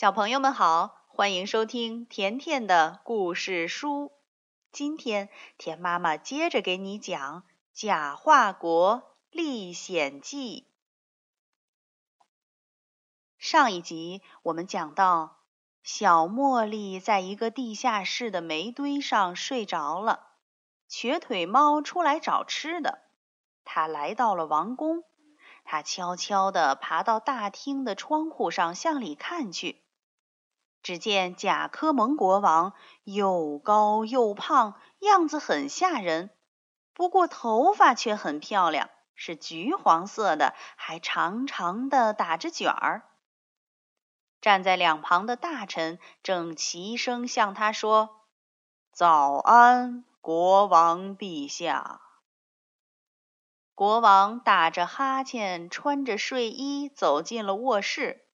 小朋友们好，欢迎收听甜甜的故事书。今天甜妈妈接着给你讲《假话国历险记》。上一集我们讲到，小茉莉在一个地下室的煤堆上睡着了，瘸腿猫出来找吃的。它来到了王宫，它悄悄地爬到大厅的窗户上，向里看去。只见贾科蒙国王又高又胖，样子很吓人，不过头发却很漂亮，是橘黄色的，还长长的打着卷儿。站在两旁的大臣正齐声向他说：“早安，国王陛下。”国王打着哈欠，穿着睡衣走进了卧室。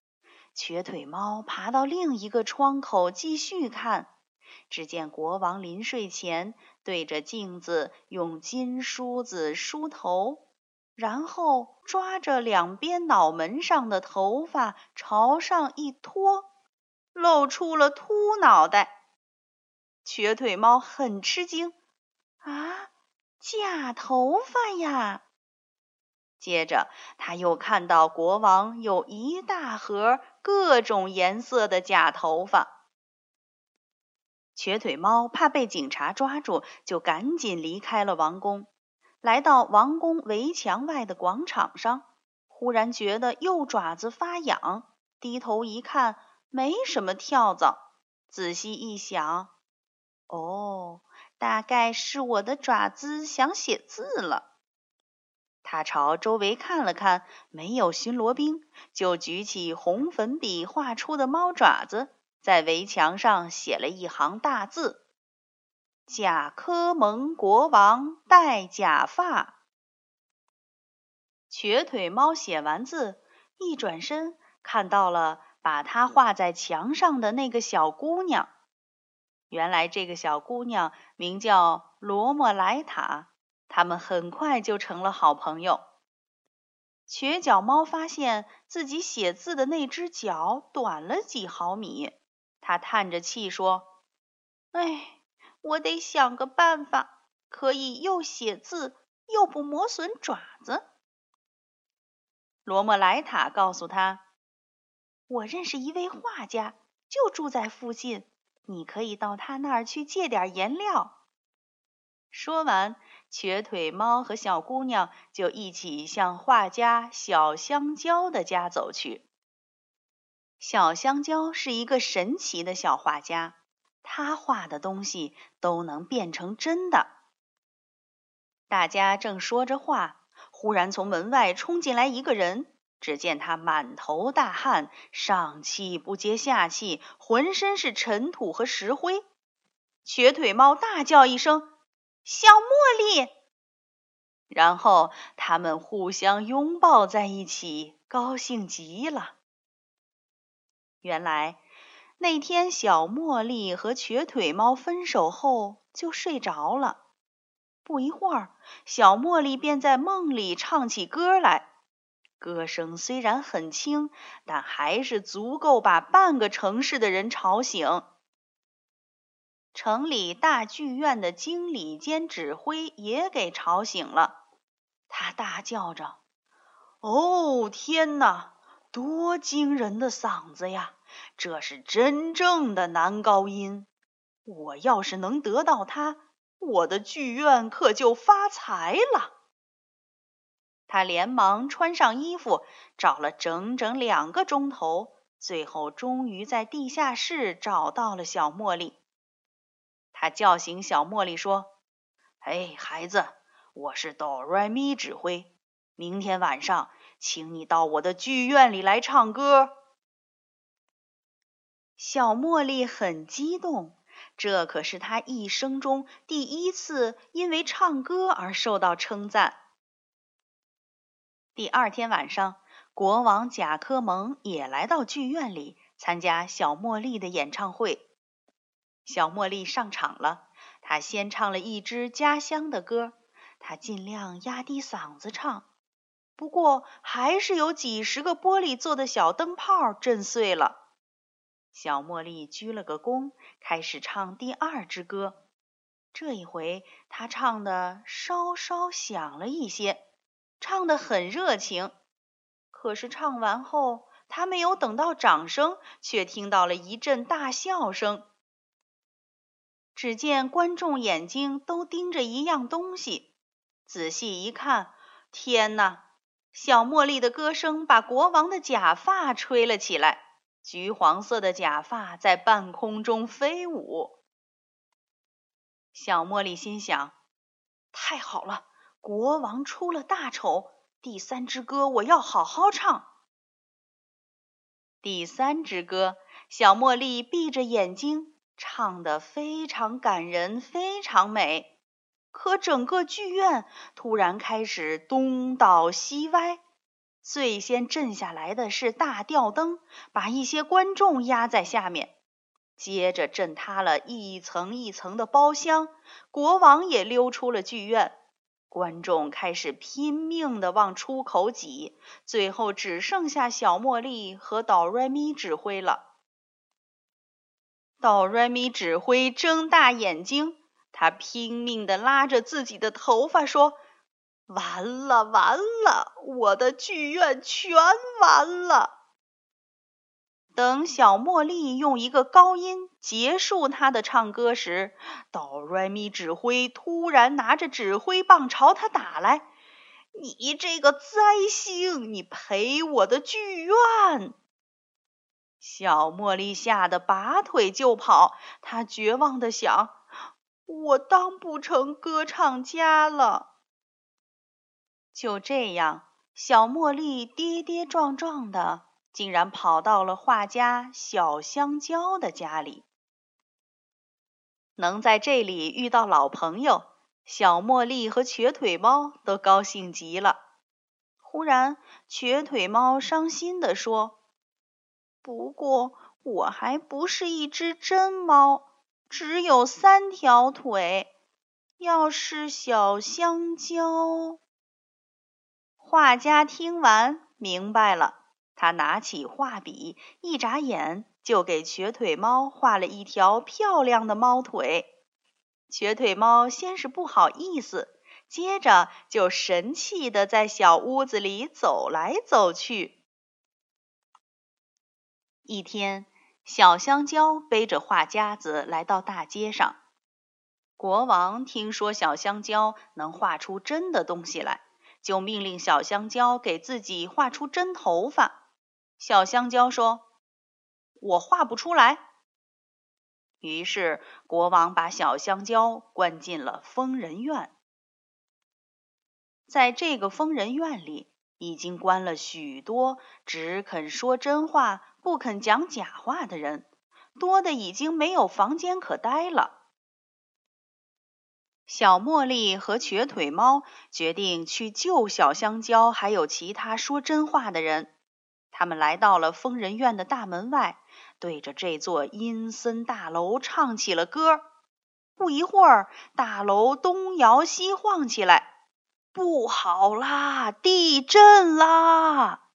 瘸腿猫爬到另一个窗口继续看。只见国王临睡前对着镜子用金梳子梳头，然后抓着两边脑门上的头发朝上一拖，露出了秃脑袋。瘸腿猫很吃惊：“啊，假头发呀！”接着，他又看到国王有一大盒各种颜色的假头发。瘸腿猫怕被警察抓住，就赶紧离开了王宫，来到王宫围墙外的广场上。忽然觉得右爪子发痒，低头一看，没什么跳蚤。仔细一想，哦，大概是我的爪子想写字了。他朝周围看了看，没有巡逻兵，就举起红粉笔画出的猫爪子，在围墙上写了一行大字：“贾科蒙国王戴假发。”瘸腿猫写完字，一转身看到了把它画在墙上的那个小姑娘。原来这个小姑娘名叫罗莫莱塔。他们很快就成了好朋友。瘸脚猫发现自己写字的那只脚短了几毫米，它叹着气说：“哎，我得想个办法，可以又写字又不磨损爪子。”罗莫莱塔告诉他：“我认识一位画家，就住在附近，你可以到他那儿去借点颜料。”说完。瘸腿猫和小姑娘就一起向画家小香蕉的家走去。小香蕉是一个神奇的小画家，他画的东西都能变成真的。大家正说着话，忽然从门外冲进来一个人。只见他满头大汗，上气不接下气，浑身是尘土和石灰。瘸腿猫大叫一声。小茉莉，然后他们互相拥抱在一起，高兴极了。原来那天小茉莉和瘸腿猫分手后就睡着了。不一会儿，小茉莉便在梦里唱起歌来。歌声虽然很轻，但还是足够把半个城市的人吵醒。城里大剧院的经理兼指挥也给吵醒了，他大叫着：“哦，天哪，多惊人的嗓子呀！这是真正的男高音。我要是能得到它，我的剧院可就发财了。”他连忙穿上衣服，找了整整两个钟头，最后终于在地下室找到了小茉莉。他叫醒小茉莉说：“嘿，孩子，我是哆瑞咪指挥。明天晚上，请你到我的剧院里来唱歌。”小茉莉很激动，这可是她一生中第一次因为唱歌而受到称赞。第二天晚上，国王贾科蒙也来到剧院里参加小茉莉的演唱会。小茉莉上场了，她先唱了一支家乡的歌，她尽量压低嗓子唱，不过还是有几十个玻璃做的小灯泡震碎了。小茉莉鞠了个躬，开始唱第二支歌。这一回，她唱的稍稍响了一些，唱得很热情。可是唱完后，她没有等到掌声，却听到了一阵大笑声。只见观众眼睛都盯着一样东西，仔细一看，天哪！小茉莉的歌声把国王的假发吹了起来。橘黄色的假发在半空中飞舞，小茉莉心想：“太好了，国王出了大丑，第三支歌我要好好唱。”第三支歌，小茉莉闭着眼睛唱得非常感人，非常美。可整个剧院突然开始东倒西歪。最先震下来的是大吊灯，把一些观众压在下面；接着震塌了一层一层的包厢，国王也溜出了剧院。观众开始拼命地往出口挤，最后只剩下小茉莉和哆瑞咪指挥了。哆瑞咪指挥睁大眼睛，他拼命地拉着自己的头发说。完了完了，我的剧院全完了。等小茉莉用一个高音结束她的唱歌时，哆瑞咪指挥突然拿着指挥棒朝他打来：“你这个灾星，你赔我的剧院！”小茉莉吓得拔腿就跑，她绝望的想：“我当不成歌唱家了。”就这样，小茉莉跌跌撞撞的，竟然跑到了画家小香蕉的家里。能在这里遇到老朋友，小茉莉和瘸腿猫都高兴极了。忽然，瘸腿猫伤心地说：“不过，我还不是一只真猫，只有三条腿。要是小香蕉……”画家听完明白了，他拿起画笔，一眨眼就给瘸腿猫画了一条漂亮的猫腿。瘸腿猫先是不好意思，接着就神气的在小屋子里走来走去。一天，小香蕉背着画夹子来到大街上。国王听说小香蕉能画出真的东西来。就命令小香蕉给自己画出真头发。小香蕉说：“我画不出来。”于是国王把小香蕉关进了疯人院。在这个疯人院里，已经关了许多只肯说真话、不肯讲假话的人，多的已经没有房间可待了。小茉莉和瘸腿猫决定去救小香蕉，还有其他说真话的人。他们来到了疯人院的大门外，对着这座阴森大楼唱起了歌。不一会儿，大楼东摇西晃起来。不好啦！地震啦！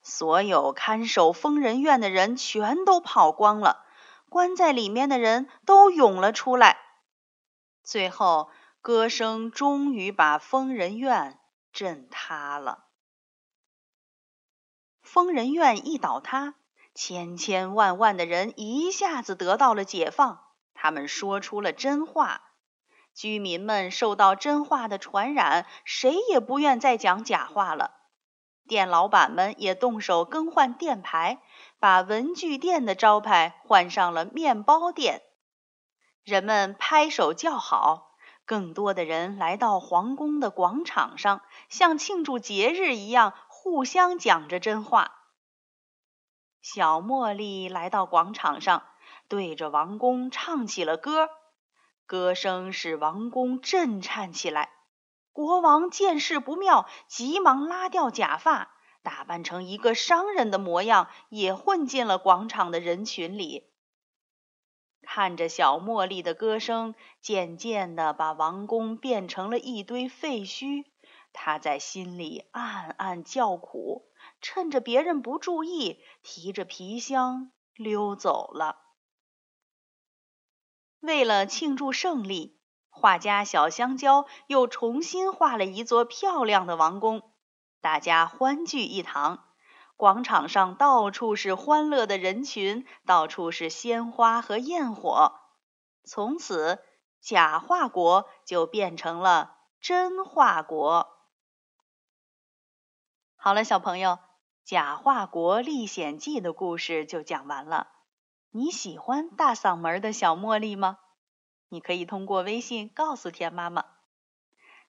所有看守疯人院的人全都跑光了，关在里面的人都涌了出来。最后，歌声终于把疯人院震塌了。疯人院一倒塌，千千万万的人一下子得到了解放。他们说出了真话，居民们受到真话的传染，谁也不愿再讲假话了。店老板们也动手更换店牌，把文具店的招牌换上了面包店。人们拍手叫好，更多的人来到皇宫的广场上，像庆祝节日一样，互相讲着真话。小茉莉来到广场上，对着王宫唱起了歌，歌声使王宫震颤起来。国王见势不妙，急忙拉掉假发，打扮成一个商人的模样，也混进了广场的人群里。看着小茉莉的歌声渐渐地把王宫变成了一堆废墟，他在心里暗暗叫苦，趁着别人不注意，提着皮箱溜走了。为了庆祝胜利，画家小香蕉又重新画了一座漂亮的王宫，大家欢聚一堂。广场上到处是欢乐的人群，到处是鲜花和焰火。从此，假画国就变成了真画国。好了，小朋友，《假画国历险记》的故事就讲完了。你喜欢大嗓门的小茉莉吗？你可以通过微信告诉田妈妈。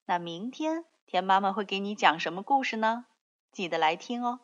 那明天田妈妈会给你讲什么故事呢？记得来听哦。